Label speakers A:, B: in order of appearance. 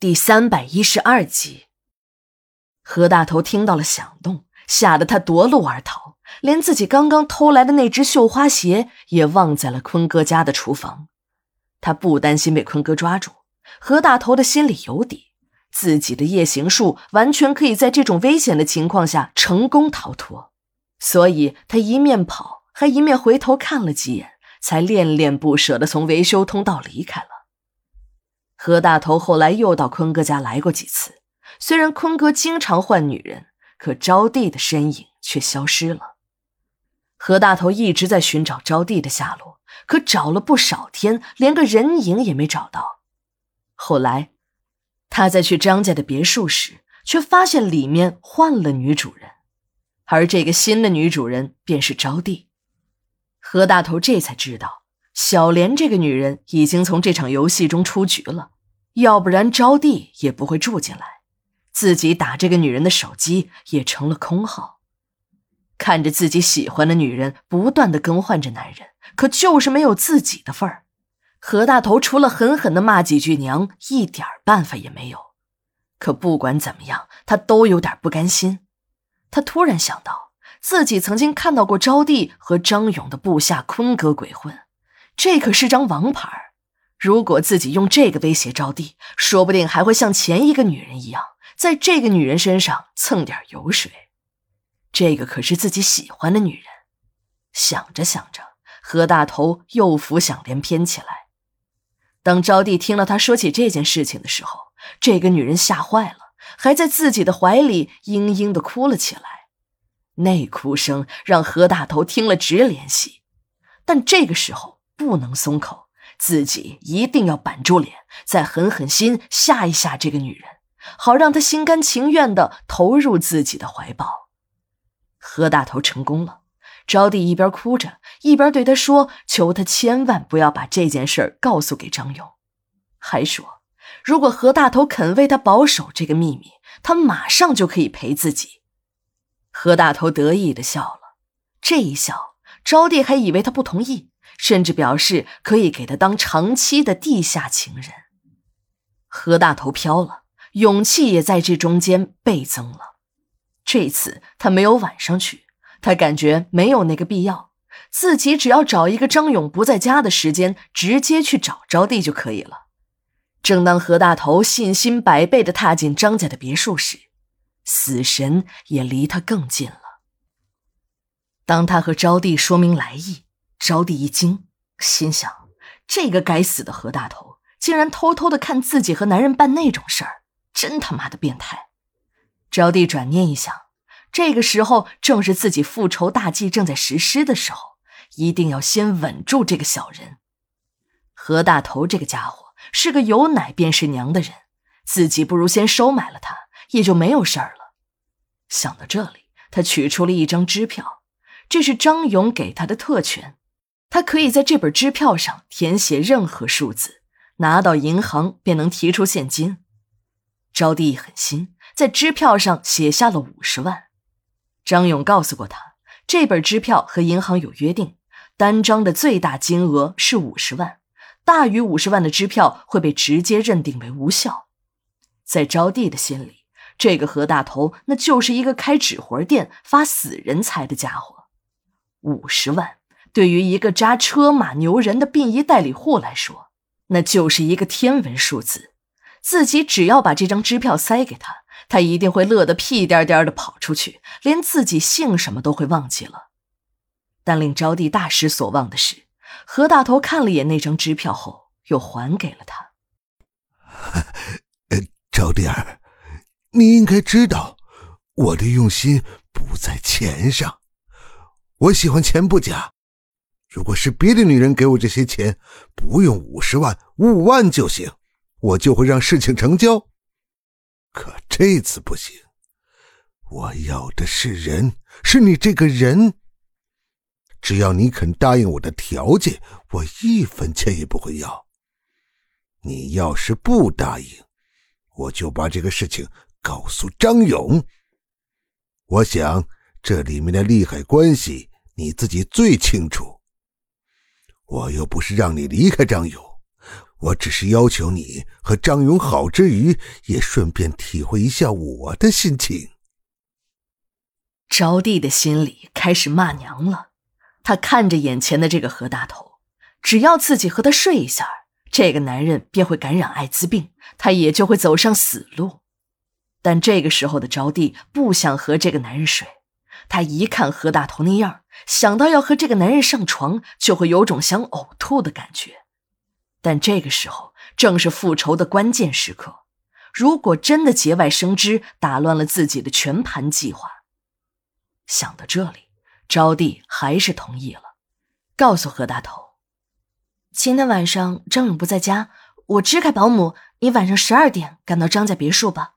A: 第三百一十二集，何大头听到了响动，吓得他夺路而逃，连自己刚刚偷来的那只绣花鞋也忘在了坤哥家的厨房。他不担心被坤哥抓住，何大头的心里有底，自己的夜行术完全可以在这种危险的情况下成功逃脱，所以他一面跑，还一面回头看了几眼，才恋恋不舍地从维修通道离开了。何大头后来又到坤哥家来过几次，虽然坤哥经常换女人，可招娣的身影却消失了。何大头一直在寻找招娣的下落，可找了不少天，连个人影也没找到。后来，他在去张家的别墅时，却发现里面换了女主人，而这个新的女主人便是招娣。何大头这才知道。小莲这个女人已经从这场游戏中出局了，要不然招娣也不会住进来，自己打这个女人的手机也成了空号。看着自己喜欢的女人不断的更换着男人，可就是没有自己的份儿。何大头除了狠狠的骂几句娘，一点办法也没有。可不管怎么样，他都有点不甘心。他突然想到，自己曾经看到过招娣和张勇的部下坤哥鬼混。这可是张王牌如果自己用这个威胁招娣，说不定还会像前一个女人一样，在这个女人身上蹭点油水。这个可是自己喜欢的女人。想着想着，何大头又浮想联翩起来。当招娣听了他说起这件事情的时候，这个女人吓坏了，还在自己的怀里嘤嘤的哭了起来。那哭声让何大头听了直怜惜。但这个时候。不能松口，自己一定要板住脸，再狠狠心吓一吓这个女人，好让她心甘情愿的投入自己的怀抱。何大头成功了，招娣一边哭着，一边对他说：“求他千万不要把这件事告诉给张勇，还说如果何大头肯为他保守这个秘密，他马上就可以陪自己。”何大头得意的笑了，这一笑，招娣还以为他不同意。甚至表示可以给他当长期的地下情人。何大头飘了，勇气也在这中间倍增了。这次他没有晚上去，他感觉没有那个必要，自己只要找一个张勇不在家的时间，直接去找招娣就可以了。正当何大头信心百倍的踏进张家的别墅时，死神也离他更近了。当他和招娣说明来意。招娣一惊，心想：这个该死的何大头，竟然偷偷的看自己和男人办那种事儿，真他妈的变态！招娣转念一想，这个时候正是自己复仇大计正在实施的时候，一定要先稳住这个小人。何大头这个家伙是个有奶便是娘的人，自己不如先收买了他，也就没有事儿了。想到这里，他取出了一张支票，这是张勇给他的特权。他可以在这本支票上填写任何数字，拿到银行便能提出现金。招娣一狠心，在支票上写下了五十万。张勇告诉过他，这本支票和银行有约定，单张的最大金额是五十万，大于五十万的支票会被直接认定为无效。在招娣的心里，这个何大头那就是一个开纸活店、发死人财的家伙。五十万。对于一个扎车马牛人的殡仪代理户来说，那就是一个天文数字。自己只要把这张支票塞给他，他一定会乐得屁颠颠的跑出去，连自己姓什么都会忘记了。但令招娣大失所望的是，何大头看了一眼那张支票后，又还给了他。
B: 招娣儿，你应该知道，我的用心不在钱上，我喜欢钱不假。如果是别的女人给我这些钱，不用五十万，五万就行，我就会让事情成交。可这次不行，我要的是人，是你这个人。只要你肯答应我的条件，我一分钱也不会要。你要是不答应，我就把这个事情告诉张勇。我想这里面的利害关系，你自己最清楚。我又不是让你离开张勇，我只是要求你和张勇好之余，也顺便体会一下我的心情。
A: 招娣的心里开始骂娘了，她看着眼前的这个何大头，只要自己和他睡一下，这个男人便会感染艾滋病，他也就会走上死路。但这个时候的招娣不想和这个男人睡，她一看何大头那样，想到要和这个男人上床，就会有种想呕吐的感觉。但这个时候正是复仇的关键时刻，如果真的节外生枝，打乱了自己的全盘计划。想到这里，招娣还是同意了，告诉何大头：“今天晚上张勇不在家，我支开保姆，你晚上十二点赶到张家别墅吧。”